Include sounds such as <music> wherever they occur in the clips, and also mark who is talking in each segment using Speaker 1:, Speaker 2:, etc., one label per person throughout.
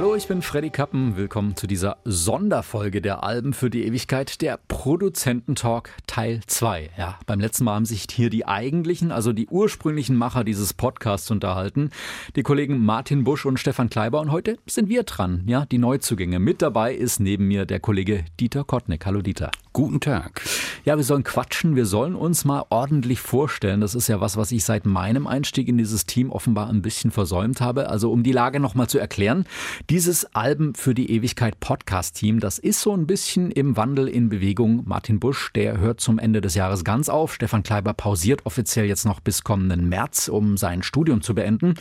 Speaker 1: Hallo, ich bin Freddy Kappen. Willkommen zu dieser Sonderfolge der Alben für die Ewigkeit, der Produzententalk Teil 2. Ja, beim letzten Mal haben sich hier die eigentlichen, also die ursprünglichen Macher dieses Podcasts unterhalten. Die Kollegen Martin Busch und Stefan Kleiber. Und heute sind wir dran, ja, die Neuzugänge. Mit dabei ist neben mir der Kollege Dieter Kottnick. Hallo Dieter.
Speaker 2: Guten Tag.
Speaker 1: Ja, wir sollen quatschen. Wir sollen uns mal ordentlich vorstellen. Das ist ja was, was ich seit meinem Einstieg in dieses Team offenbar ein bisschen versäumt habe. Also um die Lage nochmal zu erklären. Dieses Alben für die Ewigkeit Podcast-Team, das ist so ein bisschen im Wandel in Bewegung. Martin Busch, der hört zum Ende des Jahres ganz auf. Stefan Kleiber pausiert offiziell jetzt noch bis kommenden März, um sein Studium zu beenden.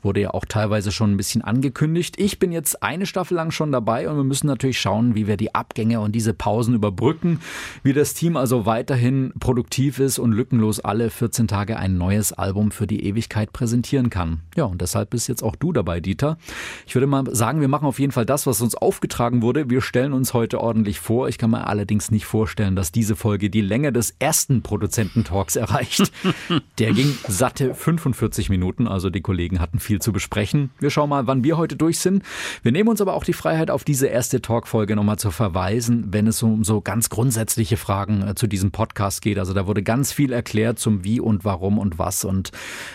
Speaker 1: Wurde ja auch teilweise schon ein bisschen angekündigt. Ich bin jetzt eine Staffel lang schon dabei und wir müssen natürlich schauen, wie wir die Abgänge und diese Pausen überbrücken, wie das Team also weiterhin produktiv ist und lückenlos alle 14 Tage ein neues Album für die Ewigkeit präsentieren kann. Ja, und deshalb bist jetzt auch du dabei, Dieter. Ich würde mal sagen, wir machen auf jeden Fall das, was uns aufgetragen wurde. Wir stellen uns heute ordentlich vor. Ich kann mir allerdings nicht vorstellen, dass diese Folge die Länge des ersten Produzententalks erreicht. <laughs> Der ging satte 45 Minuten, also die Kollegen hatten viel zu besprechen. Wir schauen mal, wann wir heute durch sind. Wir nehmen uns aber auch die Freiheit, auf diese erste Talkfolge nochmal zu verweisen, wenn es um so ganz grundsätzliche Fragen äh, zu diesem Podcast geht. Also da wurde ganz viel erklärt zum Wie und Warum und was und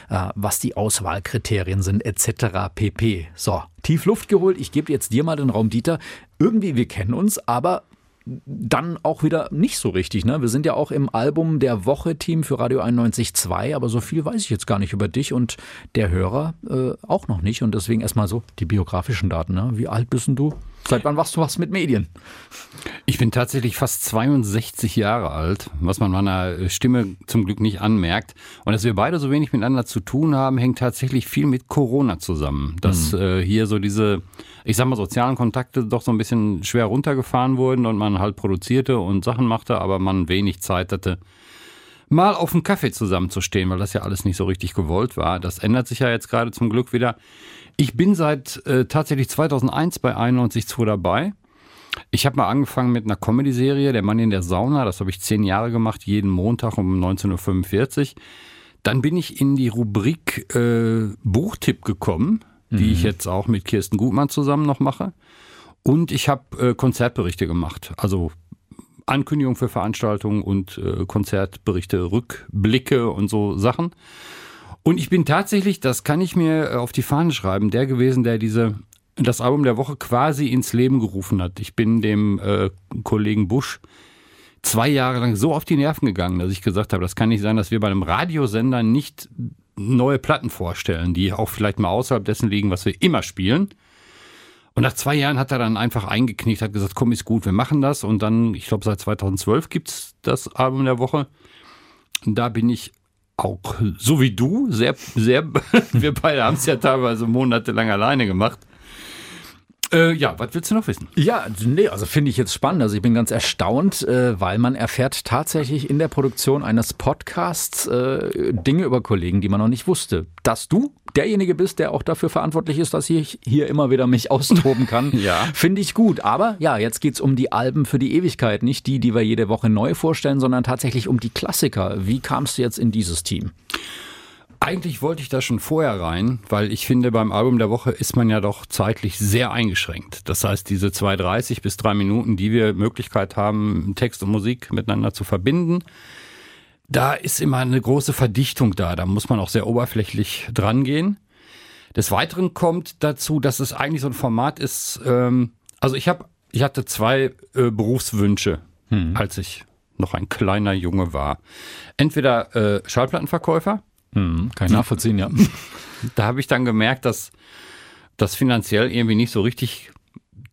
Speaker 1: äh, was die Auswahlkriterien sind etc. pp. So, tief Luft geholt. Ich gebe jetzt dir mal den Raum, Dieter. Irgendwie, wir kennen uns, aber dann auch wieder nicht so richtig. Ne? Wir sind ja auch im Album der Woche Team für Radio 91.2, aber so viel weiß ich jetzt gar nicht über dich und der Hörer äh, auch noch nicht. Und deswegen erstmal so die biografischen Daten. Ne? Wie alt bist du? Seit wann machst du was mit Medien?
Speaker 2: Ich bin tatsächlich fast 62 Jahre alt, was man meiner Stimme zum Glück nicht anmerkt. Und dass wir beide so wenig miteinander zu tun haben, hängt tatsächlich viel mit Corona zusammen. Dass mhm. äh, hier so diese, ich sag mal, sozialen Kontakte doch so ein bisschen schwer runtergefahren wurden und man halt produzierte und Sachen machte, aber man wenig Zeit hatte, mal auf einen Kaffee zusammenzustehen, weil das ja alles nicht so richtig gewollt war. Das ändert sich ja jetzt gerade zum Glück wieder. Ich bin seit äh, tatsächlich 2001 bei 91.2 dabei. Ich habe mal angefangen mit einer Comedy-Serie, Der Mann in der Sauna. Das habe ich zehn Jahre gemacht, jeden Montag um 19.45 Uhr. Dann bin ich in die Rubrik äh, Buchtipp gekommen, die mhm. ich jetzt auch mit Kirsten Gutmann zusammen noch mache. Und ich habe äh, Konzertberichte gemacht. Also Ankündigung für Veranstaltungen und äh, Konzertberichte, Rückblicke und so Sachen. Und ich bin tatsächlich, das kann ich mir äh, auf die Fahne schreiben, der gewesen, der diese das Album der Woche quasi ins Leben gerufen hat. Ich bin dem äh, Kollegen Busch zwei Jahre lang so auf die Nerven gegangen, dass ich gesagt habe, das kann nicht sein, dass wir bei einem Radiosender nicht neue Platten vorstellen, die auch vielleicht mal außerhalb dessen liegen, was wir immer spielen. Und nach zwei Jahren hat er dann einfach eingeknickt, hat gesagt, komm, ist gut, wir machen das. Und dann, ich glaube, seit 2012 gibt es das Album der Woche. Da bin ich auch so wie du, sehr, sehr, <laughs> wir beide haben es ja teilweise monatelang alleine gemacht. Äh, ja, was willst du noch wissen?
Speaker 1: Ja, nee, also finde ich jetzt spannend. Also ich bin ganz erstaunt, äh, weil man erfährt tatsächlich in der Produktion eines Podcasts äh, Dinge über Kollegen, die man noch nicht wusste. Dass du derjenige bist, der auch dafür verantwortlich ist, dass ich hier immer wieder mich <laughs> austoben kann, ja. finde ich gut. Aber ja, jetzt geht's um die Alben für die Ewigkeit, nicht die, die wir jede Woche neu vorstellen, sondern tatsächlich um die Klassiker. Wie kamst du jetzt in dieses Team?
Speaker 2: Eigentlich wollte ich da schon vorher rein, weil ich finde, beim Album der Woche ist man ja doch zeitlich sehr eingeschränkt. Das heißt, diese 2,30 bis 3 Minuten, die wir Möglichkeit haben, Text und Musik miteinander zu verbinden, da ist immer eine große Verdichtung da. Da muss man auch sehr oberflächlich dran gehen. Des Weiteren kommt dazu, dass es eigentlich so ein Format ist. Ähm, also ich habe, ich hatte zwei äh, Berufswünsche, hm. als ich noch ein kleiner Junge war. Entweder äh, Schallplattenverkäufer
Speaker 1: hm, kann ich nachvollziehen, ja. <laughs>
Speaker 2: Da habe ich dann gemerkt, dass das finanziell irgendwie nicht so richtig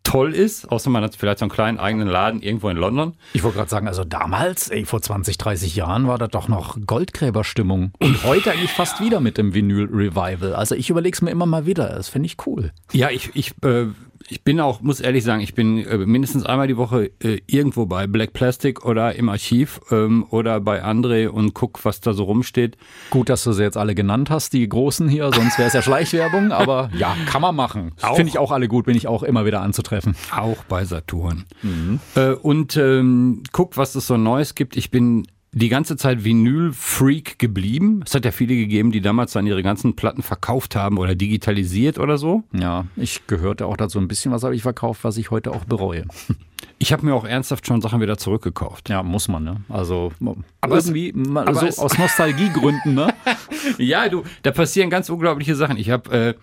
Speaker 2: toll ist, außer man hat vielleicht so einen kleinen eigenen Laden irgendwo in London.
Speaker 1: Ich wollte gerade sagen, also damals, ey, vor 20, 30 Jahren war das doch noch Goldgräberstimmung. Und heute eigentlich fast wieder mit dem Vinyl-Revival. Also ich überlege es mir immer mal wieder. Das finde ich cool.
Speaker 2: Ja, ich, ich äh, ich bin auch, muss ehrlich sagen, ich bin äh, mindestens einmal die Woche äh, irgendwo bei Black Plastic oder im Archiv ähm, oder bei André und guck, was da so rumsteht.
Speaker 1: Gut, dass du sie jetzt alle genannt hast, die großen hier, sonst wäre es ja Schleichwerbung, <laughs> aber ja, kann man machen. Finde ich auch alle gut, bin ich auch immer wieder anzutreffen.
Speaker 2: Auch bei Saturn. Mhm. Äh, und ähm, guck, was es so Neues gibt. Ich bin die ganze Zeit Vinyl-Freak geblieben. Es hat ja viele gegeben, die damals dann ihre ganzen Platten verkauft haben oder digitalisiert oder so.
Speaker 1: Ja, ich gehörte auch dazu ein bisschen, was habe ich verkauft, was ich heute auch bereue. <laughs>
Speaker 2: Ich habe mir auch ernsthaft schon Sachen wieder zurückgekauft.
Speaker 1: Ja, muss man, ne? Also aber irgendwie aber so aus Nostalgiegründen, ne? <laughs>
Speaker 2: ja, du, da passieren ganz unglaubliche Sachen. Ich habe äh,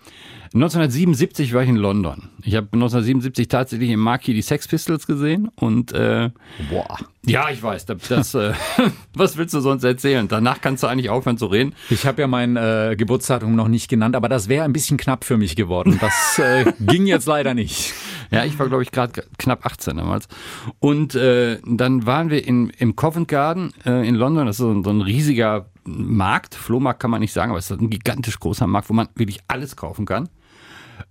Speaker 2: 1977 war ich in London. Ich habe 1977 tatsächlich im Marquis die Sex Pistols gesehen und äh,
Speaker 1: boah.
Speaker 2: Ja, ich weiß. Das, das äh, <laughs> was willst du sonst erzählen? Danach kannst du eigentlich aufhören zu reden.
Speaker 1: Ich habe ja mein äh, Geburtsdatum noch nicht genannt, aber das wäre ein bisschen knapp für mich geworden. Das äh, <laughs> ging jetzt leider nicht.
Speaker 2: Ja, ich war glaube ich gerade knapp 18 damals. Und äh, dann waren wir in, im Covent Garden äh, in London. Das ist so, so ein riesiger Markt. Flohmarkt kann man nicht sagen, aber es ist ein gigantisch großer Markt, wo man wirklich alles kaufen kann.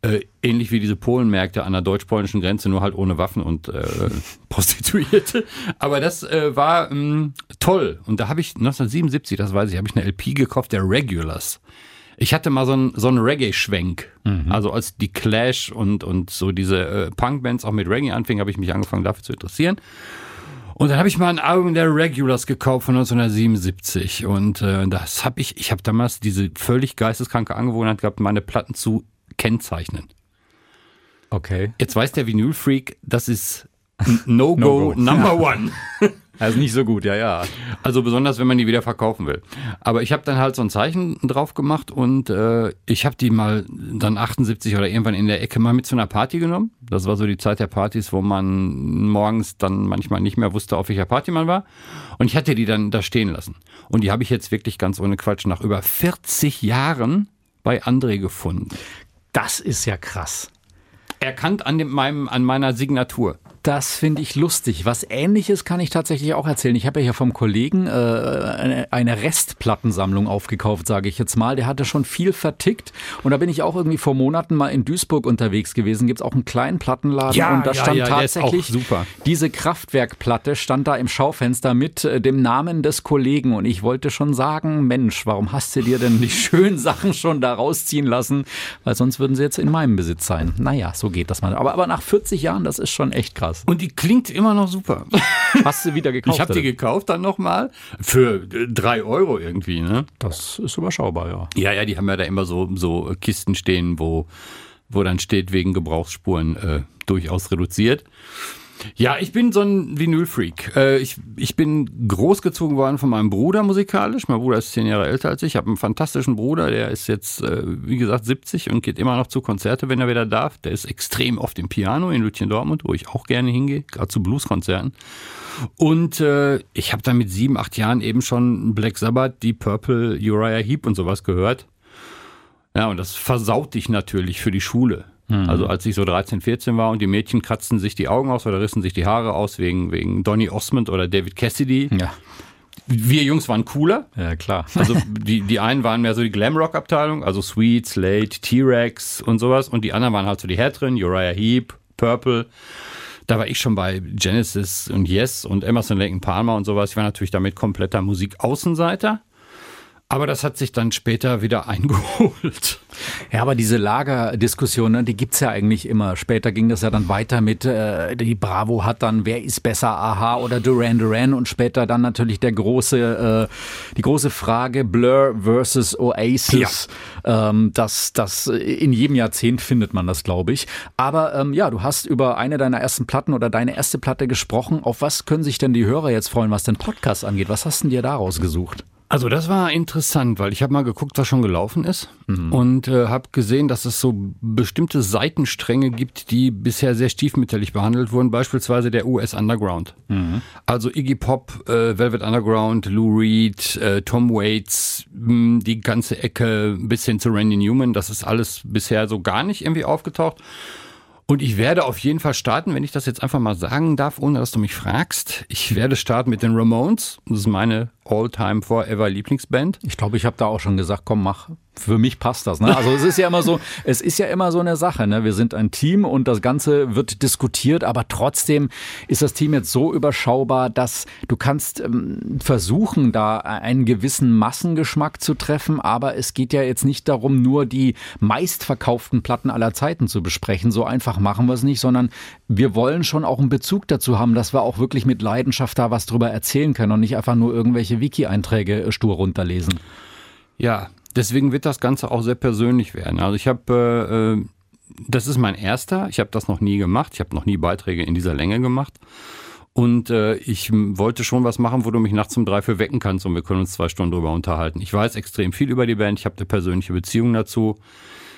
Speaker 2: Äh, ähnlich wie diese Polenmärkte an der deutsch-polnischen Grenze, nur halt ohne Waffen und äh, <laughs> Prostituierte. Aber das äh, war ähm, toll. Und da habe ich 1977, das weiß ich, habe ich eine LP gekauft, der Regulars. Ich hatte mal so einen, so einen Reggae-Schwenk. Mhm. Also als die Clash und, und so diese äh, Punk-Bands auch mit Reggae anfingen, habe ich mich angefangen dafür zu interessieren. Und dann habe ich mal ein Album der Regulars gekauft von 1977 und äh, das habe ich, ich habe damals diese völlig geisteskranke Angewohnheit gehabt, meine Platten zu kennzeichnen.
Speaker 1: Okay.
Speaker 2: Jetzt weiß der Vinyl-Freak, das ist No-Go <laughs> no Number One. <laughs>
Speaker 1: Also nicht so gut, ja, ja.
Speaker 2: Also besonders, wenn man die wieder verkaufen will. Aber ich habe dann halt so ein Zeichen drauf gemacht und äh, ich habe die mal dann 78 oder irgendwann in der Ecke mal mit zu einer Party genommen. Das war so die Zeit der Partys, wo man morgens dann manchmal nicht mehr wusste, auf welcher Party man war. Und ich hatte die dann da stehen lassen. Und die habe ich jetzt wirklich ganz ohne Quatsch nach über 40 Jahren bei André gefunden.
Speaker 1: Das ist ja krass.
Speaker 2: Erkannt an, dem, meinem, an meiner Signatur.
Speaker 1: Das finde ich lustig. Was ähnliches kann ich tatsächlich auch erzählen. Ich habe ja hier vom Kollegen äh, eine Restplattensammlung aufgekauft, sage ich jetzt mal. Der hatte schon viel vertickt. Und da bin ich auch irgendwie vor Monaten mal in Duisburg unterwegs gewesen. Gibt es auch einen kleinen Plattenladen
Speaker 2: ja,
Speaker 1: und da
Speaker 2: ja,
Speaker 1: stand
Speaker 2: ja,
Speaker 1: tatsächlich
Speaker 2: super.
Speaker 1: diese Kraftwerkplatte stand da im Schaufenster mit äh, dem Namen des Kollegen. Und ich wollte schon sagen, Mensch, warum hast du dir denn die <laughs> schönen Sachen schon da rausziehen lassen? Weil sonst würden sie jetzt in meinem Besitz sein. Naja, so geht das mal. Aber, aber nach 40 Jahren, das ist schon echt krass
Speaker 2: krass. Und die klingt immer noch super. <laughs>
Speaker 1: Hast du wieder gekauft?
Speaker 2: Ich habe die gekauft dann nochmal für drei Euro irgendwie. Ne?
Speaker 1: Das ist überschaubar, ja.
Speaker 2: Ja, ja, die haben ja da immer so, so Kisten stehen, wo, wo dann steht, wegen Gebrauchsspuren äh, durchaus reduziert. Ja, ich bin so ein Vinyl-Freak. Äh, ich, ich bin großgezogen worden von meinem Bruder musikalisch. Mein Bruder ist zehn Jahre älter als ich. Ich habe einen fantastischen Bruder, der ist jetzt, äh, wie gesagt, 70 und geht immer noch zu Konzerte, wenn er wieder darf. Der ist extrem oft im Piano in Lütchen Dortmund, wo ich auch gerne hingehe, gerade zu Blueskonzerten. Und äh, ich habe dann mit sieben, acht Jahren eben schon Black Sabbath, Deep Purple, Uriah Heep und sowas gehört. Ja, und das versaut dich natürlich für die Schule. Mhm. Also als ich so 13, 14 war und die Mädchen kratzten sich die Augen aus oder rissen sich die Haare aus wegen, wegen Donny Osmond oder David Cassidy.
Speaker 1: Ja.
Speaker 2: Wir Jungs waren cooler.
Speaker 1: Ja, klar.
Speaker 2: Also <laughs> die, die einen waren mehr so die Glamrock-Abteilung, also Sweet, Slate, T-Rex und sowas. Und die anderen waren halt so die Härteren, Uriah Heep, Purple. Da war ich schon bei Genesis und Yes und Emerson Lake Palmer und sowas. Ich war natürlich damit kompletter Musikaußenseiter. Aber das hat sich dann später wieder <laughs> eingeholt.
Speaker 1: Ja, aber diese Lagerdiskussion, ne, die gibt's ja eigentlich immer. Später ging das ja dann weiter mit, äh, die Bravo hat dann, wer ist besser, Aha oder Duran Duran und später dann natürlich der große, äh, die große Frage Blur versus Oasis. Ja. Ähm, das, das in jedem Jahrzehnt findet man das, glaube ich. Aber ähm, ja, du hast über eine deiner ersten Platten oder deine erste Platte gesprochen. Auf was können sich denn die Hörer jetzt freuen, was den Podcast angeht? Was hast du dir daraus gesucht?
Speaker 2: Also das war interessant, weil ich habe mal geguckt, was schon gelaufen ist mhm. und äh, habe gesehen, dass es so bestimmte Seitenstränge gibt, die bisher sehr stiefmütterlich behandelt wurden, beispielsweise der US Underground. Mhm. Also Iggy Pop, äh, Velvet Underground, Lou Reed, äh, Tom Waits, mh, hm, die ganze Ecke bis hin zu Randy Newman, das ist alles bisher so gar nicht irgendwie aufgetaucht. Und ich werde auf jeden Fall starten, wenn ich das jetzt einfach mal sagen darf, ohne dass du mich fragst. Ich werde starten mit den Ramones. Das ist meine All-Time Forever Lieblingsband.
Speaker 1: Ich glaube, ich habe da auch schon gesagt, komm, mach. Für mich passt das. Ne? Also es ist ja immer so, <laughs> es ist ja immer so eine Sache. Ne? Wir sind ein Team und das Ganze wird diskutiert, aber trotzdem ist das Team jetzt so überschaubar, dass du kannst ähm, versuchen, da einen gewissen Massengeschmack zu treffen, aber es geht ja jetzt nicht darum, nur die meistverkauften Platten aller Zeiten zu besprechen. So einfach machen wir es nicht, sondern wir wollen schon auch einen Bezug dazu haben, dass wir auch wirklich mit Leidenschaft da was drüber erzählen können und nicht einfach nur irgendwelche Wiki-Einträge stur runterlesen.
Speaker 2: Ja, deswegen wird das Ganze auch sehr persönlich werden. Also ich habe, äh, das ist mein erster, ich habe das noch nie gemacht, ich habe noch nie Beiträge in dieser Länge gemacht. Und äh, ich wollte schon was machen, wo du mich nachts um drei für wecken kannst und wir können uns zwei Stunden drüber unterhalten. Ich weiß extrem viel über die Band, ich habe eine persönliche Beziehung dazu.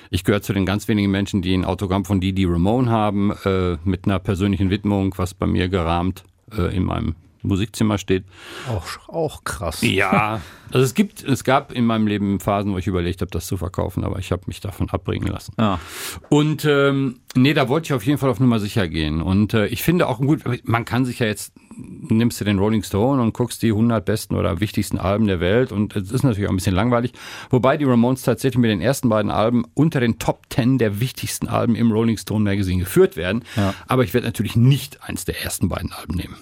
Speaker 2: Ich gehöre zu den ganz wenigen Menschen, die ein Autogramm von Didi Ramone haben, äh, mit einer persönlichen Widmung, was bei mir gerahmt äh, in meinem Musikzimmer steht.
Speaker 1: Auch, auch krass.
Speaker 2: Ja, <laughs> also es gibt, es gab in meinem Leben Phasen, wo ich überlegt habe, das zu verkaufen, aber ich habe mich davon abbringen lassen.
Speaker 1: Ja.
Speaker 2: Und ähm, nee, da wollte ich auf jeden Fall auf Nummer sicher gehen. Und äh, ich finde auch gut, man kann sich ja jetzt, nimmst du den Rolling Stone und guckst die 100 besten oder wichtigsten Alben der Welt und es ist natürlich auch ein bisschen langweilig. Wobei die Ramones tatsächlich mit den ersten beiden Alben unter den Top 10 der wichtigsten Alben im Rolling Stone Magazine geführt werden.
Speaker 1: Ja.
Speaker 2: Aber ich werde natürlich nicht eins der ersten beiden Alben nehmen.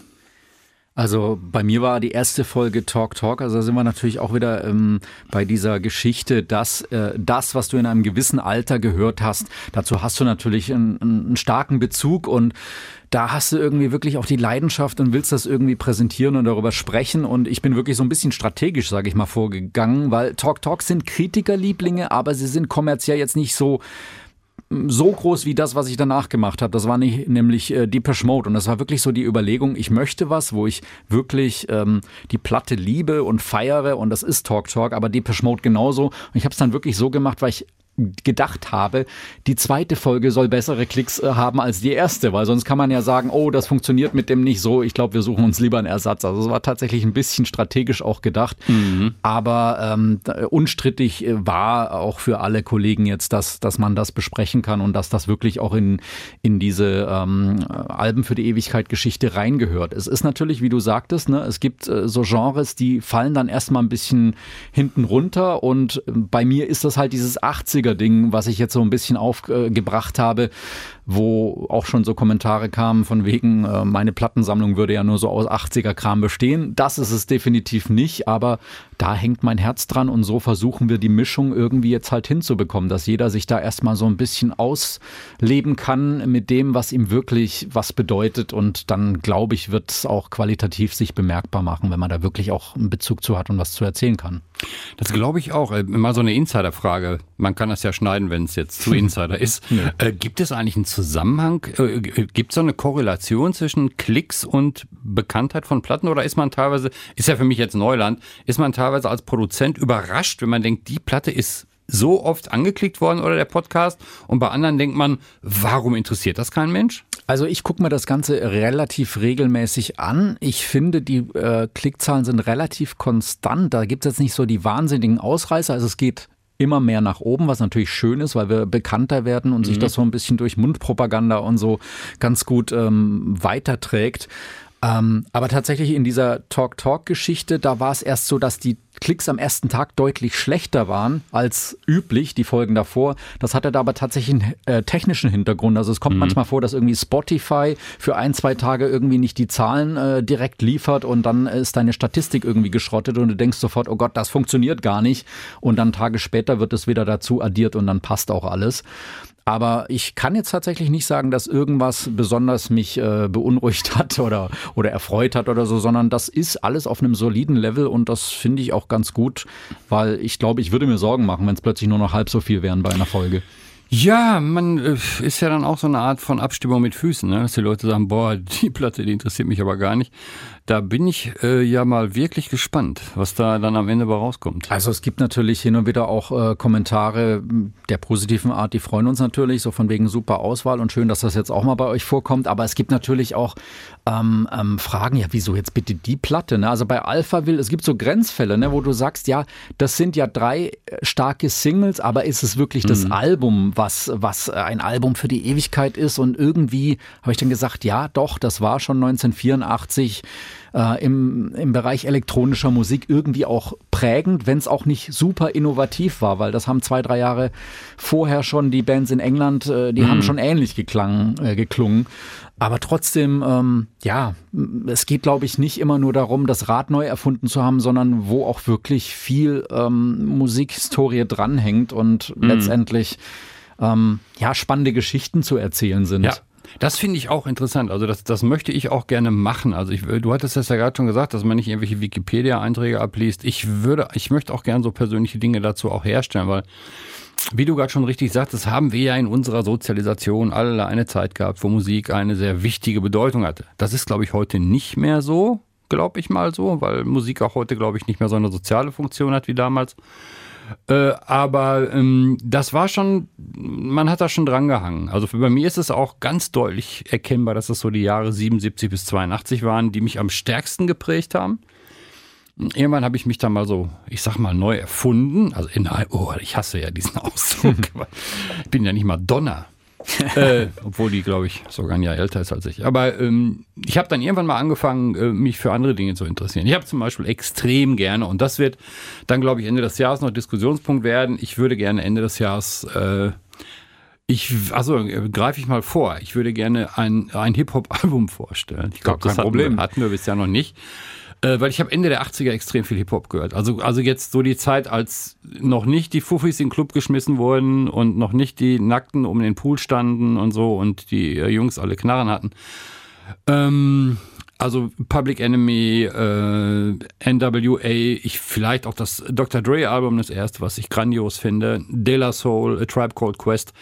Speaker 1: Also bei mir war die erste Folge Talk Talk, also da sind wir natürlich auch wieder ähm, bei dieser Geschichte, dass äh, das, was du in einem gewissen Alter gehört hast, dazu hast du natürlich einen, einen starken Bezug und da hast du irgendwie wirklich auch die Leidenschaft und willst das irgendwie präsentieren und darüber sprechen. Und ich bin wirklich so ein bisschen strategisch, sage ich mal, vorgegangen, weil Talk Talk sind Kritikerlieblinge, aber sie sind kommerziell jetzt nicht so so groß wie das, was ich danach gemacht habe. Das war nicht, nämlich äh, Depeche Mode. Und das war wirklich so die Überlegung, ich möchte was, wo ich wirklich ähm, die Platte liebe und feiere. Und das ist Talk Talk, aber Depeche Mode genauso. Und ich habe es dann wirklich so gemacht, weil ich gedacht habe, die zweite Folge soll bessere Klicks äh, haben als die erste, weil sonst kann man ja sagen, oh, das funktioniert mit dem nicht so, ich glaube, wir suchen uns lieber einen Ersatz. Also es war tatsächlich ein bisschen strategisch auch gedacht,
Speaker 2: Mhm.
Speaker 1: aber ähm, unstrittig äh, war auch für alle Kollegen jetzt, dass, dass man das besprechen kann und dass das wirklich auch in, in diese ähm, Alben für die Ewigkeit Geschichte reingehört. Es ist natürlich, wie du sagtest, ne, es gibt äh, so Genres, die fallen dann erstmal ein bisschen hinten runter und äh, bei mir ist das halt dieses 80er-Ding, was ich jetzt so ein bisschen aufgebracht habe, wo auch schon so Kommentare kamen von wegen, äh, meine Plattensammlung würde ja nur so aus 80er-Kram bestehen. Das ist es definitiv nicht, aber da hängt mein Herz dran und so versuchen wir die Mischung irgendwie jetzt halt hinzubekommen, dass jeder sich da erstmal so ein bisschen ausleben kann mit dem, was ihm wirklich was bedeutet und dann glaube ich, wird es auch qualitativ sich bemerkbar machen, wenn man da wirklich auch einen Bezug zu hat und was zu erzählen kann.
Speaker 2: Das glaube ich auch. Äh, Mal so eine Insiderfrage. Man kann das ja schneiden, wenn es jetzt zu <laughs> Insider ist. Äh, gibt es eigentlich einen Zusammenhang? Äh, gibt es so eine Korrelation zwischen Klicks und Bekanntheit von Platten? Oder ist man teilweise, ist ja für mich jetzt Neuland, ist man teilweise als Produzent überrascht, wenn man denkt, die Platte ist so oft angeklickt worden oder der Podcast und bei anderen denkt man, warum interessiert das kein Mensch?
Speaker 1: Also ich gucke mir das Ganze relativ regelmäßig an. Ich finde, die äh, Klickzahlen sind relativ konstant. Da gibt es jetzt nicht so die wahnsinnigen Ausreißer. Also es geht immer mehr nach oben, was natürlich schön ist, weil wir bekannter werden und sich das so ein bisschen durch Mundpropaganda und so ganz gut ähm, weiterträgt. Ähm, aber tatsächlich in dieser Talk-Talk-Geschichte, da war es erst so, dass die Klicks am ersten Tag deutlich schlechter waren als üblich, die Folgen davor. Das hatte da aber tatsächlich einen äh, technischen Hintergrund. Also es kommt manchmal vor, dass irgendwie Spotify für ein, zwei Tage irgendwie nicht die Zahlen äh, direkt liefert und dann ist deine Statistik irgendwie geschrottet und du denkst sofort, oh Gott, das funktioniert gar nicht. Und dann Tage später wird es wieder dazu addiert und dann passt auch alles. Aber ich kann jetzt tatsächlich nicht sagen, dass irgendwas besonders mich äh, beunruhigt hat oder, oder erfreut hat oder so, sondern das ist alles auf einem soliden Level und das finde ich auch ganz gut, weil ich glaube, ich würde mir Sorgen machen, wenn es plötzlich nur noch halb so viel wären bei einer Folge.
Speaker 2: Ja, man äh, ist ja dann auch so eine Art von Abstimmung mit Füßen, ne? dass die Leute sagen, boah, <laughs> die Platte, die interessiert mich aber gar nicht. Da bin ich äh, ja mal wirklich gespannt, was da dann am Ende bei rauskommt.
Speaker 1: Also es gibt natürlich hin und wieder auch äh, Kommentare der positiven Art, die freuen uns natürlich, so von wegen super Auswahl und schön, dass das jetzt auch mal bei euch vorkommt. Aber es gibt natürlich auch ähm, ähm, Fragen, ja, wieso jetzt bitte die Platte? Ne? Also bei Alphaville, es gibt so Grenzfälle, ne, wo du sagst, ja, das sind ja drei äh, starke Singles, aber ist es wirklich das Album, was, was ein Album für die Ewigkeit ist? Und irgendwie habe ich dann gesagt, ja, doch, das war schon 1984 äh, im, im Bereich elektronischer Musik irgendwie auch prägend, wenn es auch nicht super innovativ war, weil das haben zwei, drei Jahre vorher schon die Bands in England, äh, die mhm. haben schon ähnlich geklang, äh, geklungen. Aber trotzdem, ähm, ja, es geht, glaube ich, nicht immer nur darum, das Rad neu erfunden zu haben, sondern wo auch wirklich viel ähm, Musikhistorie dranhängt und mhm. letztendlich ähm, ja spannende Geschichten zu erzählen sind.
Speaker 2: Ja. Das finde ich auch interessant. Also das, das möchte ich auch gerne machen. Also ich, du hattest das ja gerade schon gesagt, dass man nicht irgendwelche Wikipedia-Einträge abliest. Ich würde, ich möchte auch gerne so persönliche Dinge dazu auch herstellen, weil wie du gerade schon richtig sagtest, haben wir ja in unserer Sozialisation alle eine Zeit gehabt, wo Musik eine sehr wichtige Bedeutung hatte. Das ist, glaube ich, heute nicht mehr so, glaube ich mal so, weil Musik auch heute, glaube ich, nicht mehr so eine soziale Funktion hat wie damals. Äh, aber ähm, das war schon, man hat da schon dran gehangen. Also bei mir ist es auch ganz deutlich erkennbar, dass es so die Jahre 77 bis 82 waren, die mich am stärksten geprägt haben. Irgendwann habe ich mich da mal so, ich sag mal, neu erfunden. Also in, oh, ich hasse ja diesen <laughs> Ausdruck. <laughs> ich bin ja nicht mal Donner. <laughs> äh, obwohl die, glaube ich, sogar ein Jahr älter ist als ich. Aber ähm, ich habe dann irgendwann mal angefangen, äh, mich für andere Dinge zu interessieren. Ich habe zum Beispiel extrem gerne, und das wird dann, glaube ich, Ende des Jahres noch Diskussionspunkt werden. Ich würde gerne Ende des Jahres äh, ich, also äh, greife ich mal vor. Ich würde gerne ein, ein Hip-Hop-Album vorstellen. Ich glaube, das hatten wir, hatten wir bisher noch nicht. Äh, weil ich habe Ende der 80er extrem viel Hip-Hop gehört. Also, also jetzt so die Zeit, als noch nicht die Fuffis in den Club geschmissen wurden und noch nicht die Nackten um den Pool standen und so und die äh, Jungs alle Knarren hatten. Ähm, also Public Enemy, äh, NWA, ich vielleicht auch das Dr. Dre Album, das erste, was ich grandios finde, De La Soul, A Tribe Called Quest.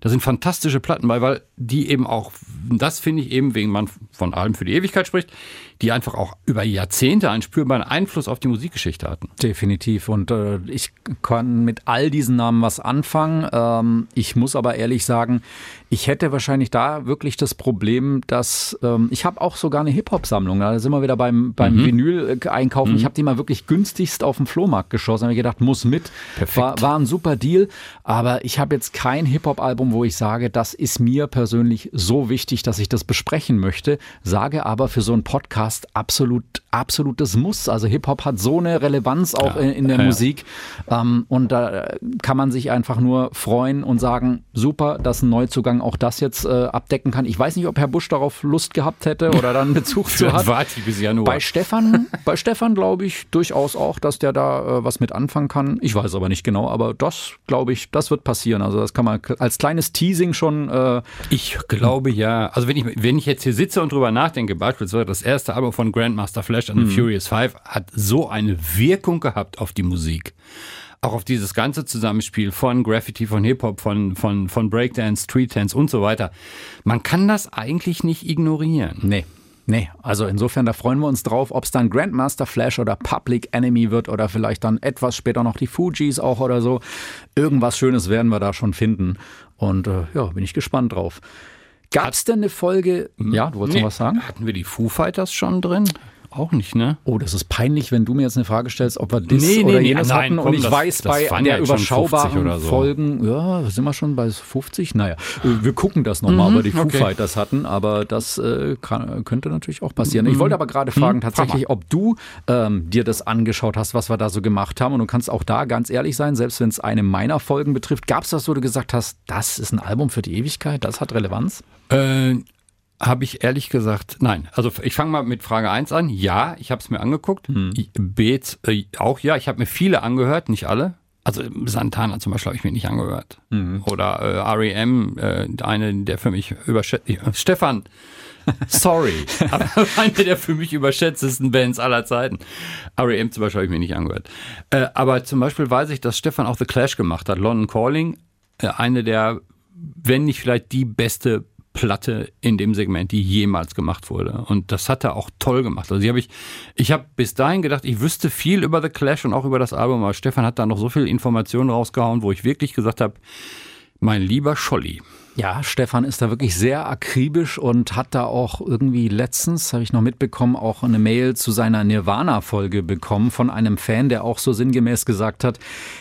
Speaker 2: Da sind fantastische Platten bei, weil die eben auch, das finde ich eben, wegen man von allem für die Ewigkeit spricht, die einfach auch über Jahrzehnte einen spürbaren Einfluss auf die Musikgeschichte hatten.
Speaker 1: Definitiv. Und äh, ich kann mit all diesen Namen was anfangen. Ähm, ich muss aber ehrlich sagen, ich hätte wahrscheinlich da wirklich das Problem, dass ähm, ich habe auch sogar eine Hip-Hop-Sammlung. Da sind wir wieder beim, beim mhm. Vinyl-Einkaufen. Mhm. Ich habe die mal wirklich günstigst auf dem Flohmarkt geschossen. Da habe ich gedacht, muss mit. Perfekt. War, war ein super Deal. Aber ich habe jetzt kein Hip-Hop-Album, wo ich sage, das ist mir persönlich so wichtig, dass ich das besprechen möchte. Sage aber für so einen Podcast, absolut, absolutes Muss. Also Hip-Hop hat so eine Relevanz auch ja, in, in, der ja. Musik. Ähm, und da kann man sich einfach nur freuen und sagen, super, dass ein Neuzugang auch das jetzt äh, abdecken kann. Ich weiß nicht, ob Herr Busch darauf Lust gehabt hätte oder dann Bezug <laughs> zu hat.
Speaker 2: Warte bis Januar.
Speaker 1: Bei Stefan, <laughs> bei Stefan glaube ich durchaus auch, dass der da äh, was mit anfangen kann. Ich weiß aber nicht genau, aber das glaube ich, das wird passieren. Also das kann man als kleines Teasing schon. Äh,
Speaker 2: ich glaube ja. Also wenn ich, wenn ich jetzt hier sitze und drüber nachdenke, beispielsweise das erste Album von Grandmaster Flash and the mhm. Furious Five hat so eine Wirkung gehabt auf die Musik. Auch auf dieses ganze Zusammenspiel von Graffiti, von Hip-Hop, von, von, von Breakdance, Street Dance und so weiter. Man kann das eigentlich nicht ignorieren.
Speaker 1: Nee. Nee, also insofern, da freuen wir uns drauf, ob es dann Grandmaster Flash oder Public Enemy wird oder vielleicht dann etwas später noch die Fujis auch oder so. Irgendwas Schönes werden wir da schon finden. Und äh, ja, bin ich gespannt drauf. Gab es denn eine Folge?
Speaker 2: Ja, du wolltest nee. noch was sagen?
Speaker 1: Hatten wir die Foo Fighters schon drin?
Speaker 2: Auch nicht, ne?
Speaker 1: Oh, das ist peinlich, wenn du mir jetzt eine Frage stellst, ob wir das nee, oder nee, jenes nein, hatten. Komm, und ich das, weiß, das bei der überschaubaren so. Folgen, ja, sind wir schon bei 50? Naja, wir gucken das nochmal, mhm, ob wir die Foo okay. Fighters hatten, aber das äh, kann, könnte natürlich auch passieren. Ich wollte aber gerade mhm. fragen, tatsächlich, ob du ähm, dir das angeschaut hast, was wir da so gemacht haben. Und du kannst auch da ganz ehrlich sein, selbst wenn es eine meiner Folgen betrifft. Gab es das, wo du gesagt hast, das ist ein Album für die Ewigkeit, das hat Relevanz?
Speaker 2: Äh, habe ich ehrlich gesagt, nein. Also ich fange mal mit Frage 1 an. Ja, ich habe es mir angeguckt. Hm. B äh, auch ja, ich habe mir viele angehört, nicht alle. Also Santana zum Beispiel habe ich mir nicht angehört. Mhm. Oder äh, REM, äh, eine der für mich überschätzt. Äh, Stefan, sorry, <laughs> aber eine der für mich überschätztesten Bands aller Zeiten. REM zum Beispiel habe ich mir nicht angehört. Äh, aber zum Beispiel weiß ich, dass Stefan auch The Clash gemacht hat. London Calling, äh, eine der, wenn nicht vielleicht die beste Platte in dem Segment, die jemals gemacht wurde. Und das hat er auch toll gemacht. Also hab ich, ich habe bis dahin gedacht, ich wüsste viel über The Clash und auch über das Album, aber Stefan hat da noch so viel Informationen rausgehauen, wo ich wirklich gesagt habe, mein lieber Scholli,
Speaker 1: Ja, Stefan ist da wirklich sehr akribisch und hat da auch irgendwie letztens, habe ich noch mitbekommen, auch eine Mail zu seiner Nirvana-Folge bekommen von einem Fan, der auch so sinngemäß gesagt hat,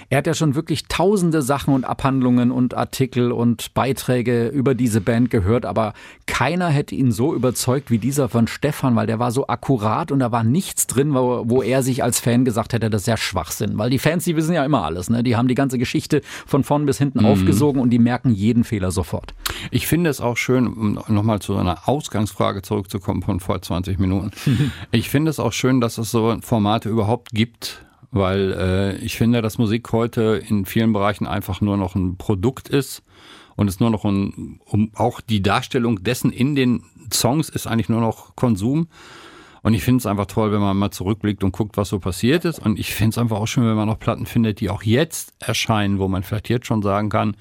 Speaker 1: er hat ja schon wirklich tausende Sachen und Abhandlungen und Artikel und Beiträge über diese Band gehört, aber keiner hätte ihn so überzeugt wie dieser von Stefan, weil der war so akkurat und da war nichts drin, wo, wo er sich als Fan gesagt hätte, das ist ja Schwachsinn. Weil die Fans, die wissen ja immer alles, ne? Die haben die ganze Geschichte von vorn bis hinten mhm. aufgesogen und die merken jeden Fehler sofort.
Speaker 2: Ich finde es auch schön, um nochmal zu einer Ausgangsfrage zurückzukommen von vor 20 Minuten. <laughs> ich finde es auch schön, dass es so Formate überhaupt gibt, weil äh, ich finde, dass Musik heute in vielen Bereichen einfach nur noch ein Produkt ist und es nur noch ein, um auch die Darstellung dessen in den Songs ist eigentlich nur noch Konsum. Und ich finde es einfach toll, wenn man mal zurückblickt und guckt, was so passiert ist. Und ich finde es einfach auch schön, wenn man noch Platten findet, die auch jetzt erscheinen, wo man vielleicht jetzt schon sagen kann,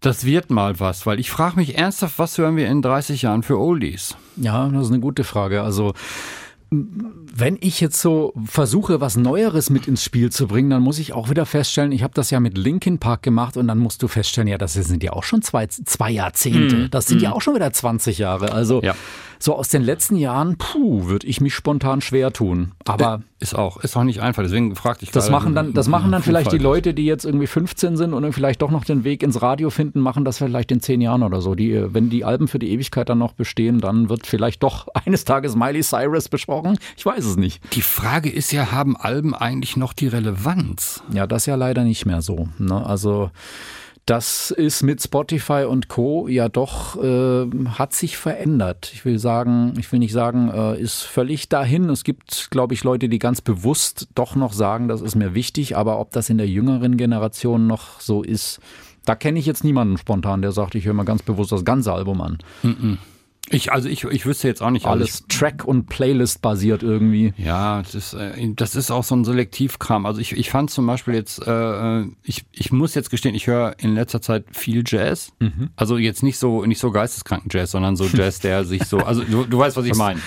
Speaker 2: das wird mal was. Weil ich frage mich ernsthaft, was hören wir in 30 Jahren für Oldies?
Speaker 1: Ja, das ist eine gute Frage. Also wenn ich jetzt so versuche, was Neueres mit ins Spiel zu bringen, dann muss ich auch wieder feststellen, ich habe das ja mit Linkin Park gemacht und dann musst du feststellen, ja, das sind ja auch schon zwei, zwei Jahrzehnte. Mm. Das sind mm. ja auch schon wieder 20 Jahre. Also ja so aus den letzten Jahren, puh, würde ich mich spontan schwer tun. Aber
Speaker 2: ist auch, ist auch nicht einfach. Deswegen fragte ich
Speaker 1: Das machen dann, das machen dann vielleicht die Leute, die jetzt irgendwie 15 sind und vielleicht doch noch den Weg ins Radio finden, machen das vielleicht in zehn Jahren oder so. Die, wenn die Alben für die Ewigkeit dann noch bestehen, dann wird vielleicht doch <laughs> eines Tages Miley Cyrus besprochen. Ich weiß es nicht.
Speaker 2: Die Frage ist ja, haben Alben eigentlich noch die Relevanz?
Speaker 1: Ja, das ja leider nicht mehr so. Ne? Also das ist mit Spotify und Co. ja doch, äh, hat sich verändert. Ich will sagen, ich will nicht sagen, äh, ist völlig dahin. Es gibt, glaube ich, Leute, die ganz bewusst doch noch sagen, das ist mir wichtig, aber ob das in der jüngeren Generation noch so ist, da kenne ich jetzt niemanden spontan, der sagt, ich höre mal ganz bewusst das ganze Album an. Mm -mm.
Speaker 2: Ich, also ich, ich wüsste jetzt auch nicht
Speaker 1: alles. Track- und Playlist basiert
Speaker 2: Ja, das ist, äh, das ist auch so ein Selektivkram. Also ich, ich fand zum Beispiel jetzt, äh, ich, ich muss jetzt gestehen, ich höre in letzter Zeit viel Jazz. Mhm. Also jetzt nicht so, nicht so geisteskranken Jazz, sondern so Jazz, der <laughs> sich so, also du, du weißt, was ich meine.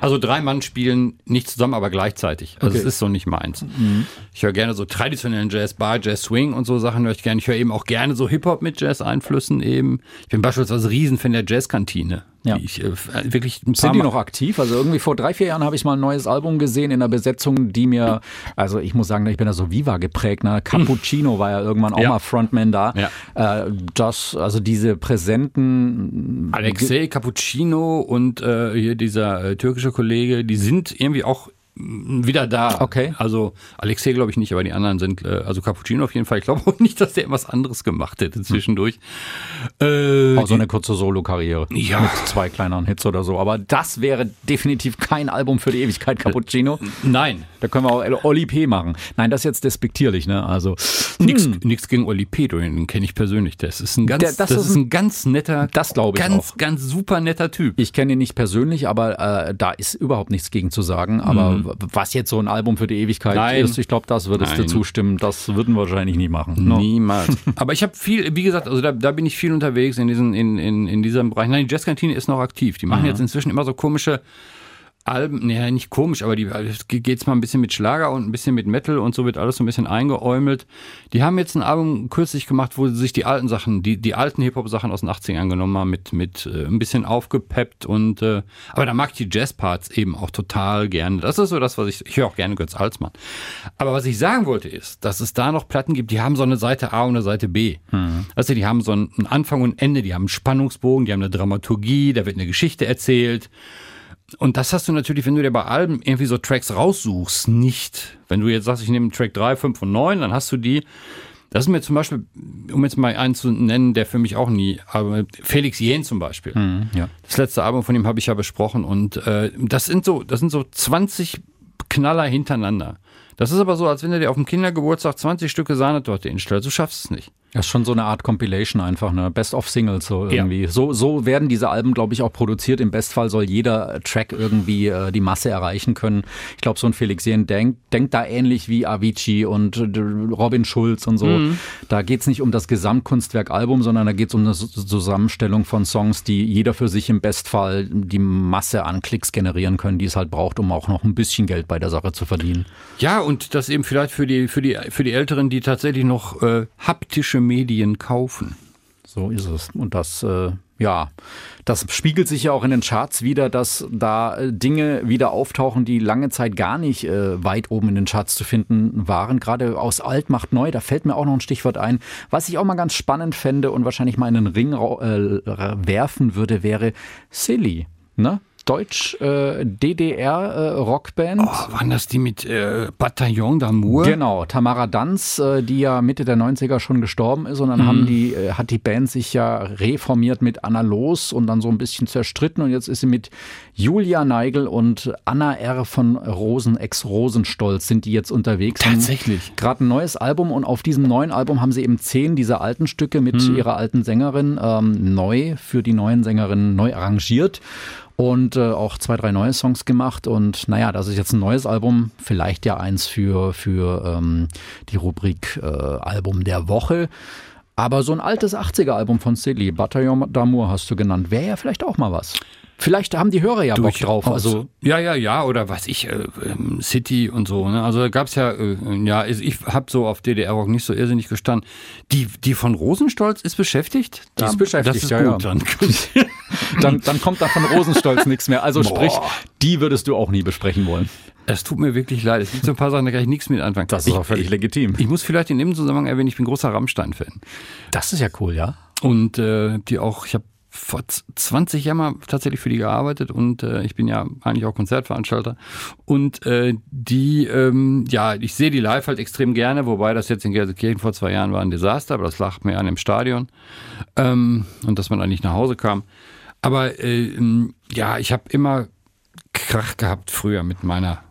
Speaker 2: Also drei Mann spielen nicht zusammen, aber gleichzeitig. Also okay. es ist so nicht meins. Mhm. Ich höre gerne so traditionellen Jazz, Bar, Jazz, Swing und so Sachen höre ich gerne. Ich höre eben auch gerne so Hip-Hop mit Jazz-Einflüssen eben. Ich bin beispielsweise Riesenfan der Jazzkantine.
Speaker 1: Ja.
Speaker 2: Ich, äh, wirklich
Speaker 1: Sind die noch aktiv? Also irgendwie vor drei, vier Jahren habe ich mal ein neues Album gesehen in einer Besetzung, die mir, also ich muss sagen, ich bin da so Viva geprägt. Ne? Cappuccino war ja irgendwann auch ja. mal Frontman da. Ja. Äh, das, also diese präsenten
Speaker 2: Alexei Cappuccino und äh, hier dieser äh, türkische Kollege, die sind irgendwie auch wieder da.
Speaker 1: Okay.
Speaker 2: Also Alexei glaube ich nicht, aber die anderen sind, äh, also Cappuccino auf jeden Fall. Ich glaube auch nicht, dass der irgendwas anderes gemacht hätte zwischendurch.
Speaker 1: Hm. Äh, auch so eine kurze Solo-Karriere.
Speaker 2: Ja.
Speaker 1: Mit zwei kleineren Hits oder so. Aber das wäre definitiv kein Album für die Ewigkeit, Cappuccino.
Speaker 2: Nein.
Speaker 1: Da können wir auch Oli P. machen. Nein, das ist jetzt despektierlich, ne? Also.
Speaker 2: Nix, hm. nix gegen Oli P. Den kenne ich persönlich. Das ist ein ganz, Der, das, das ist ein ganz netter,
Speaker 1: das glaube ich
Speaker 2: ganz,
Speaker 1: auch.
Speaker 2: ganz super netter Typ.
Speaker 1: Ich kenne ihn nicht persönlich, aber äh, da ist überhaupt nichts gegen zu sagen. Aber mhm was jetzt so ein Album für die Ewigkeit Nein. ist, ich glaube, das würdest Nein. du zustimmen. Das würden wir wahrscheinlich nie machen.
Speaker 2: No. Niemals. <laughs> Aber ich habe viel, wie gesagt, also da, da, bin ich viel unterwegs in, diesen, in, in, in diesem Bereich. Nein, die Jazzkantine ist noch aktiv. Die machen Aha. jetzt inzwischen immer so komische Alben, naja, nicht komisch, aber die geht's mal ein bisschen mit Schlager und ein bisschen mit Metal und so wird alles so ein bisschen eingeäumelt. Die haben jetzt ein Album kürzlich gemacht, wo sie sich die alten Sachen, die, die alten Hip-Hop-Sachen aus den 80ern genommen haben, mit, mit äh, ein bisschen aufgepeppt und äh, aber da mag ich die Jazz-Parts eben auch total gerne. Das ist so das, was ich, ich höre auch gerne Götz Alsmann. Aber was ich sagen wollte ist, dass es da noch Platten gibt, die haben so eine Seite A und eine Seite B. Mhm. Also die haben so einen Anfang und Ende, die haben einen Spannungsbogen, die haben eine Dramaturgie, da wird eine Geschichte erzählt. Und das hast du natürlich, wenn du dir bei Alben irgendwie so Tracks raussuchst, nicht. Wenn du jetzt sagst, ich nehme Track 3, 5 und 9, dann hast du die. Das ist mir zum Beispiel, um jetzt mal einen zu nennen, der für mich auch nie, aber Felix Jähn zum Beispiel. Mhm, ja. Das letzte Album von ihm habe ich ja besprochen und äh, das sind so, das sind so 20 Knaller hintereinander. Das ist aber so, als wenn du dir auf dem Kindergeburtstag 20 Stücke Sahnetorte hinstellst. Du schaffst es nicht.
Speaker 1: Das ist schon so eine Art Compilation einfach, ne? Best of Singles so irgendwie. Ja. So, so werden diese Alben, glaube ich, auch produziert. Im Bestfall soll jeder Track irgendwie äh, die Masse erreichen können. Ich glaube, so ein Felix Jähn denkt, denkt da ähnlich wie Avicii und äh, Robin Schulz und so. Mhm. Da geht's nicht um das Gesamtkunstwerk Album, sondern da geht's um eine Zusammenstellung von Songs, die jeder für sich im Bestfall die Masse an Klicks generieren können, die es halt braucht, um auch noch ein bisschen Geld bei der Sache zu verdienen.
Speaker 2: Ja, und das eben vielleicht für die, für die, für die Älteren, die tatsächlich noch äh, haptische Medien kaufen.
Speaker 1: So ist es. Und das, äh, ja, das spiegelt sich ja auch in den Charts wieder, dass da äh, Dinge wieder auftauchen, die lange Zeit gar nicht äh, weit oben in den Charts zu finden waren. Gerade aus Alt macht neu, da fällt mir auch noch ein Stichwort ein. Was ich auch mal ganz spannend fände und wahrscheinlich mal in den Ring äh, werfen würde, wäre Silly. Ne? Deutsch-DDR-Rockband. Äh,
Speaker 2: oh, waren das die mit äh, Bataillon d'Amour?
Speaker 1: Genau, Tamara Danz, äh, die ja Mitte der 90er schon gestorben ist und dann mhm. haben die, äh, hat die Band sich ja reformiert mit Anna Los und dann so ein bisschen zerstritten und jetzt ist sie mit Julia Neigel und Anna R. von Rosen, ex-Rosenstolz, sind die jetzt unterwegs.
Speaker 2: Tatsächlich.
Speaker 1: Gerade ein neues Album und auf diesem neuen Album haben sie eben zehn dieser alten Stücke mit mhm. ihrer alten Sängerin ähm, neu für die neuen Sängerinnen neu arrangiert und äh, auch zwei, drei neue Songs gemacht. Und naja, das ist jetzt ein neues Album, vielleicht ja eins für, für ähm, die Rubrik äh, Album der Woche. Aber so ein altes 80er-Album von Silly, Bataillon d'Amour hast du genannt, wäre ja vielleicht auch mal was. Vielleicht haben die Hörer ja Bock drauf. Also
Speaker 2: ja, ja, ja, oder was ich, äh, ähm, City und so. Ne? Also da gab es ja, äh, ja, ich habe so auf DDR-Rock nicht so irrsinnig gestanden. Die, die von Rosenstolz ist beschäftigt?
Speaker 1: Die ist beschäftigt,
Speaker 2: das ist
Speaker 1: ja,
Speaker 2: gut.
Speaker 1: ja.
Speaker 2: Dann. <laughs>
Speaker 1: dann, dann kommt da von Rosenstolz nichts mehr. Also Boah. sprich, die würdest du auch nie besprechen wollen.
Speaker 2: Es tut mir wirklich leid. Es gibt so ein paar Sachen, da kann ich nichts mit anfangen.
Speaker 1: Das ist auch völlig
Speaker 2: ich,
Speaker 1: legitim.
Speaker 2: Ich muss vielleicht in dem Zusammenhang erwähnen, ich bin großer Rammstein-Fan.
Speaker 1: Das ist ja cool, ja.
Speaker 2: Und äh, die auch, ich habe vor 20 Jahren tatsächlich für die gearbeitet und äh, ich bin ja eigentlich auch Konzertveranstalter. Und äh, die, ähm, ja, ich sehe die live halt extrem gerne, wobei das jetzt in Gelsenkirchen vor zwei Jahren war ein Desaster, aber das lag mir an im Stadion ähm, und dass man da nicht nach Hause kam. Aber äh, ja, ich habe immer Krach gehabt früher mit meiner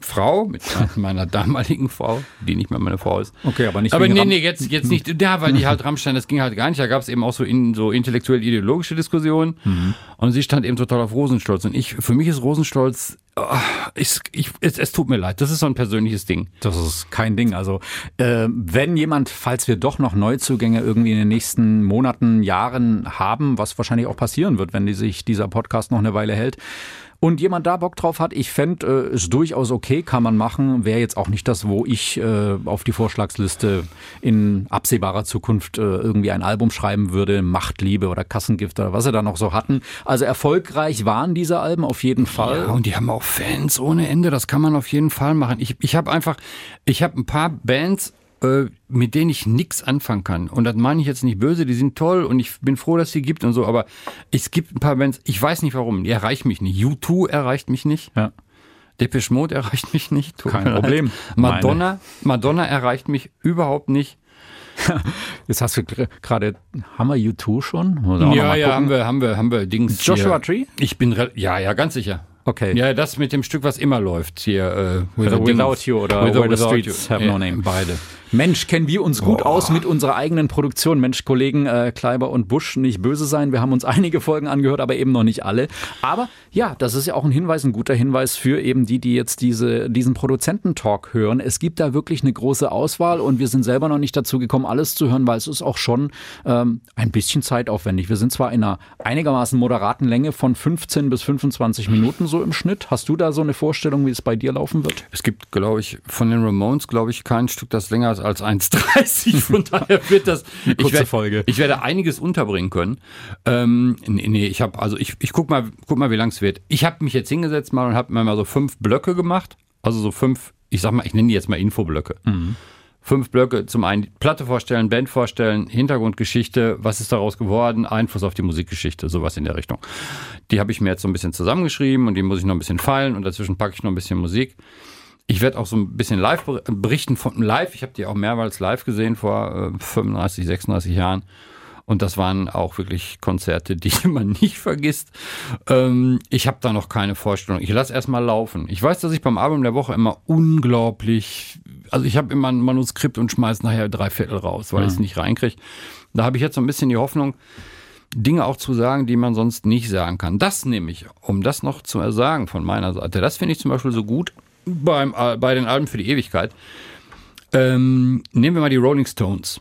Speaker 2: Frau, mit meiner damaligen Frau, die nicht mehr meine Frau ist.
Speaker 1: Okay, aber nicht
Speaker 2: Aber nee, nee, jetzt, jetzt nicht. Ja, weil die halt Rammstein, das ging halt gar nicht. Da gab es eben auch so, in, so intellektuell-ideologische Diskussionen. Mhm. Und sie stand eben total auf Rosenstolz. Und ich, für mich ist Rosenstolz, ich, ich, es, es, tut mir leid, das ist so ein persönliches Ding.
Speaker 1: Das ist kein Ding. Also, äh, wenn jemand, falls wir doch noch Neuzugänge irgendwie in den nächsten Monaten, Jahren haben, was wahrscheinlich auch passieren wird, wenn die sich dieser Podcast noch eine Weile hält, und jemand da Bock drauf hat, ich fände äh, es durchaus okay, kann man machen. Wäre jetzt auch nicht das, wo ich äh, auf die Vorschlagsliste in absehbarer Zukunft äh, irgendwie ein Album schreiben würde, Machtliebe oder Kassengift oder was sie da noch so hatten. Also erfolgreich waren diese Alben auf jeden Fall.
Speaker 2: Ja, und die haben auch Fans ohne Ende, das kann man auf jeden Fall machen. Ich, ich habe einfach, ich habe ein paar Bands äh, mit denen ich nichts anfangen kann. Und das meine ich jetzt nicht böse, die sind toll und ich bin froh, dass sie gibt und so, aber es gibt ein paar Bands, ich weiß nicht warum, die erreichen mich nicht. U2 erreicht mich nicht.
Speaker 1: Ja.
Speaker 2: Depeche Mode erreicht mich nicht.
Speaker 1: Kein Problem.
Speaker 2: Madonna, Madonna erreicht mich überhaupt nicht. <laughs>
Speaker 1: Jetzt hast du gerade, haben wir U2 schon?
Speaker 2: Ja, ja, haben wir, haben wir, haben wir Dings.
Speaker 1: Joshua hier. Tree?
Speaker 2: Ich bin, ja, ja, ganz sicher.
Speaker 1: Okay.
Speaker 2: Ja, das mit dem Stück, was immer läuft hier.
Speaker 1: Äh, Without You oder
Speaker 2: Without, Where the Streets
Speaker 1: Have No Name.
Speaker 2: Beide.
Speaker 1: Mensch, kennen wir uns gut oh. aus mit unserer eigenen Produktion. Mensch, Kollegen äh, Kleiber und Busch, nicht böse sein. Wir haben uns <laughs> einige Folgen angehört, aber eben noch nicht alle. Aber ja, das ist ja auch ein Hinweis, ein guter Hinweis für eben die, die jetzt diese, diesen Produzententalk hören. Es gibt da wirklich eine große Auswahl und wir sind selber noch nicht dazu gekommen, alles zu hören, weil es ist auch schon ähm, ein bisschen zeitaufwendig. Wir sind zwar in einer einigermaßen moderaten Länge von 15 bis 25 Minuten so im Schnitt. Hast du da so eine Vorstellung, wie es bei dir laufen wird?
Speaker 2: Es gibt, glaube ich, von den Ramones, glaube ich, kein Stück, das länger als 1,30. <laughs> Von daher wird das.
Speaker 1: ich Folge.
Speaker 2: Ich werde einiges unterbringen können. Ähm, nee, ich habe, also ich, ich guck mal, guck mal, wie lang es wird. Ich habe mich jetzt hingesetzt mal und habe mir mal so fünf Blöcke gemacht. Also so fünf, ich sag mal, ich nenne die jetzt mal Infoblöcke. Mhm. Fünf Blöcke, zum einen Platte vorstellen, Band vorstellen, Hintergrundgeschichte, was ist daraus geworden, Einfluss auf die Musikgeschichte, sowas in der Richtung. Die habe ich mir jetzt so ein bisschen zusammengeschrieben und die muss ich noch ein bisschen feilen und dazwischen packe ich noch ein bisschen Musik. Ich werde auch so ein bisschen live berichten von live. Ich habe die auch mehrmals live gesehen vor äh, 35, 36 Jahren. Und das waren auch wirklich Konzerte, die <laughs> man nicht vergisst. Ähm, ich habe da noch keine Vorstellung. Ich lasse erstmal laufen. Ich weiß, dass ich beim Album der Woche immer unglaublich, also ich habe immer ein Manuskript und schmeiß nachher drei Viertel raus, weil mhm. ich es nicht reinkriege. Da habe ich jetzt so ein bisschen die Hoffnung, Dinge auch zu sagen, die man sonst nicht sagen kann. Das nehme ich, um das noch zu sagen von meiner Seite. Das finde ich zum Beispiel so gut beim, äh, bei den Alben für die Ewigkeit. Ähm, nehmen wir mal die Rolling Stones.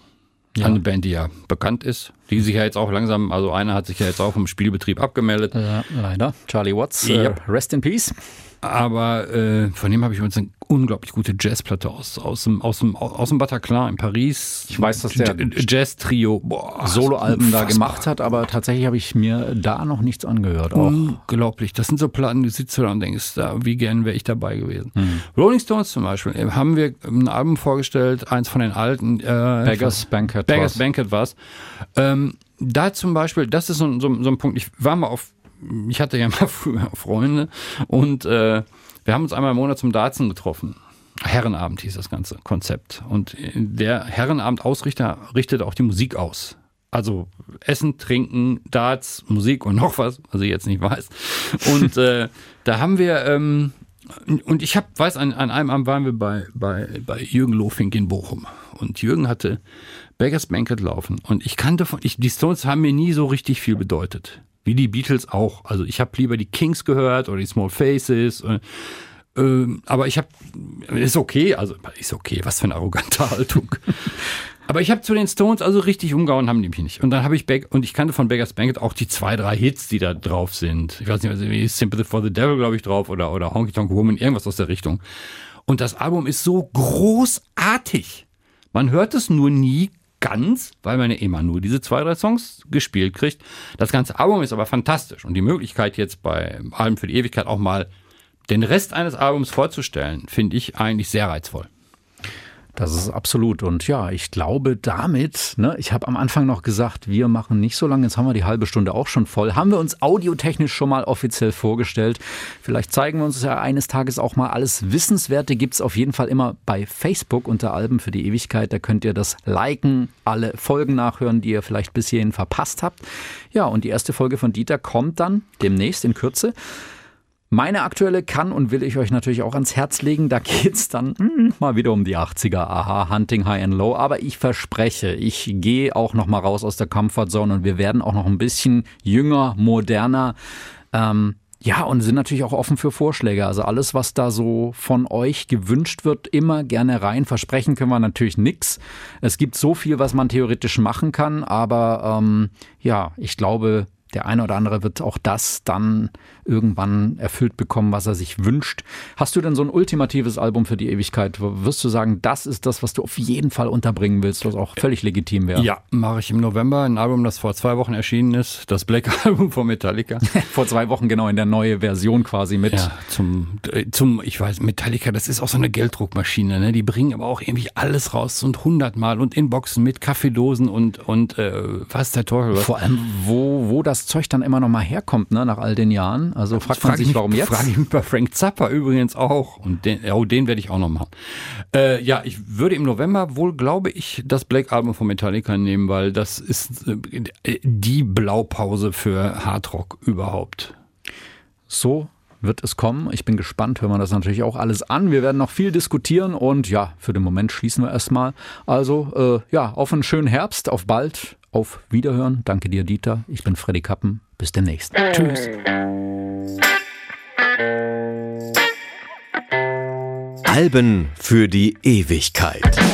Speaker 2: Ja. Eine Band, die ja bekannt ist, die sich ja jetzt auch langsam, also einer hat sich ja jetzt auch vom Spielbetrieb abgemeldet.
Speaker 1: Ja, leider. Charlie Watts,
Speaker 2: ja.
Speaker 1: äh, Rest in Peace.
Speaker 2: Aber äh, von dem habe ich übrigens eine unglaublich gute Jazzplatte aus, aus, dem, aus, dem, aus dem Bataclan in Paris.
Speaker 1: Ich weiß, dass der
Speaker 2: Jazz-Trio
Speaker 1: Soloalben da gemacht hat, aber tatsächlich habe ich mir da noch nichts angehört.
Speaker 2: Auch. Unglaublich. Das sind so Platten, die sitzt du da und denkst, da, wie gern wäre ich dabei gewesen. Hm. Rolling Stones zum Beispiel, äh, haben wir ein Album vorgestellt, eins von den alten.
Speaker 1: Äh, Beggars Banquet.
Speaker 2: Beggars Banquet war ähm, da zum Beispiel, das ist so, so, so ein Punkt, ich war mal auf ich hatte ja mal <laughs> früher Freunde und äh, wir haben uns einmal im Monat zum Darzen getroffen. Herrenabend hieß das ganze Konzept. Und der Herrenabendausrichter richtet auch die Musik aus. Also Essen, Trinken, Darts, Musik und noch was, was ich jetzt nicht weiß. Und äh, <laughs> da haben wir, ähm, und ich hab, weiß, an, an einem Abend waren wir bei, bei, bei Jürgen Lofink in Bochum. Und Jürgen hatte Beggars Banquet laufen. Und ich kannte von, ich, die Stones haben mir nie so richtig viel bedeutet. Wie die Beatles auch. Also ich habe lieber die Kings gehört oder die Small Faces. Äh, äh, aber ich habe, ist okay, also ist okay, was für eine arrogante <laughs> Haltung. aber ich habe zu den Stones also richtig umgehauen, haben die mich nicht. Und dann habe ich Beck, und ich kannte von Beggars Banquet auch die zwei, drei Hits, die da drauf sind. Ich weiß nicht, ist Sympathy for the Devil, glaube ich, drauf oder, oder Honky Tonk Woman, irgendwas aus der Richtung. Und das Album ist so großartig. Man hört es nur nie ganz, weil man ja immer nur diese zwei, drei Songs gespielt kriegt. Das ganze Album ist aber fantastisch und die Möglichkeit jetzt bei Alben für die Ewigkeit auch mal den Rest eines Albums vorzustellen, finde ich eigentlich sehr reizvoll.
Speaker 1: Das ist absolut. Und ja, ich glaube damit, ne, ich habe am Anfang noch gesagt, wir machen nicht so lange, jetzt haben wir die halbe Stunde auch schon voll. Haben wir uns audiotechnisch schon mal offiziell vorgestellt. Vielleicht zeigen wir uns ja eines Tages auch mal alles Wissenswerte. Gibt es auf jeden Fall immer bei Facebook unter Alben für die Ewigkeit. Da könnt ihr das liken, alle Folgen nachhören, die ihr vielleicht bis hierhin verpasst habt. Ja, und die erste Folge von Dieter kommt dann demnächst in Kürze. Meine aktuelle kann und will ich euch natürlich auch ans Herz legen. Da geht's dann hm, mal wieder um die 80er. Aha, Hunting High and Low. Aber ich verspreche, ich gehe auch noch mal raus aus der Comfortzone und wir werden auch noch ein bisschen jünger, moderner. Ähm, ja, und sind natürlich auch offen für Vorschläge. Also alles, was da so von euch gewünscht wird, immer gerne rein. Versprechen können wir natürlich nichts. Es gibt so viel, was man theoretisch machen kann, aber ähm, ja, ich glaube, der eine oder andere wird auch das dann irgendwann erfüllt bekommen, was er sich wünscht. Hast du denn so ein ultimatives Album für die Ewigkeit? Wirst du sagen, das ist das, was du auf jeden Fall unterbringen willst, was auch völlig legitim wäre?
Speaker 2: Ja, mache ich im November ein Album, das vor zwei Wochen erschienen ist, das Black <laughs> Album von Metallica. <laughs>
Speaker 1: vor zwei Wochen genau in der neue Version quasi mit.
Speaker 2: Ja, zum, äh, zum, ich weiß, Metallica, das ist auch so eine Gelddruckmaschine, ne? Die bringen aber auch irgendwie alles raus und hundertmal und in Boxen mit Kaffeedosen und, und äh, was der Teufel. Was.
Speaker 1: Vor allem, wo, wo das Zeug dann immer noch mal herkommt, ne, nach all den Jahren. Also fragt man sich, mich, warum jetzt?
Speaker 2: Frage ich mich bei Frank Zappa übrigens auch. Und den, oh, den werde ich auch noch machen. Äh, ja, ich würde im November wohl, glaube ich, das Black Album von Metallica nehmen, weil das ist äh, die Blaupause für Hardrock überhaupt.
Speaker 1: So wird es kommen. Ich bin gespannt, hören wir das natürlich auch alles an. Wir werden noch viel diskutieren und ja, für den Moment schließen wir erstmal. Also äh, ja, auf einen schönen Herbst, auf bald, auf Wiederhören. Danke dir, Dieter. Ich bin Freddy Kappen. Bis demnächst. Tschüss.
Speaker 3: Alben für die Ewigkeit.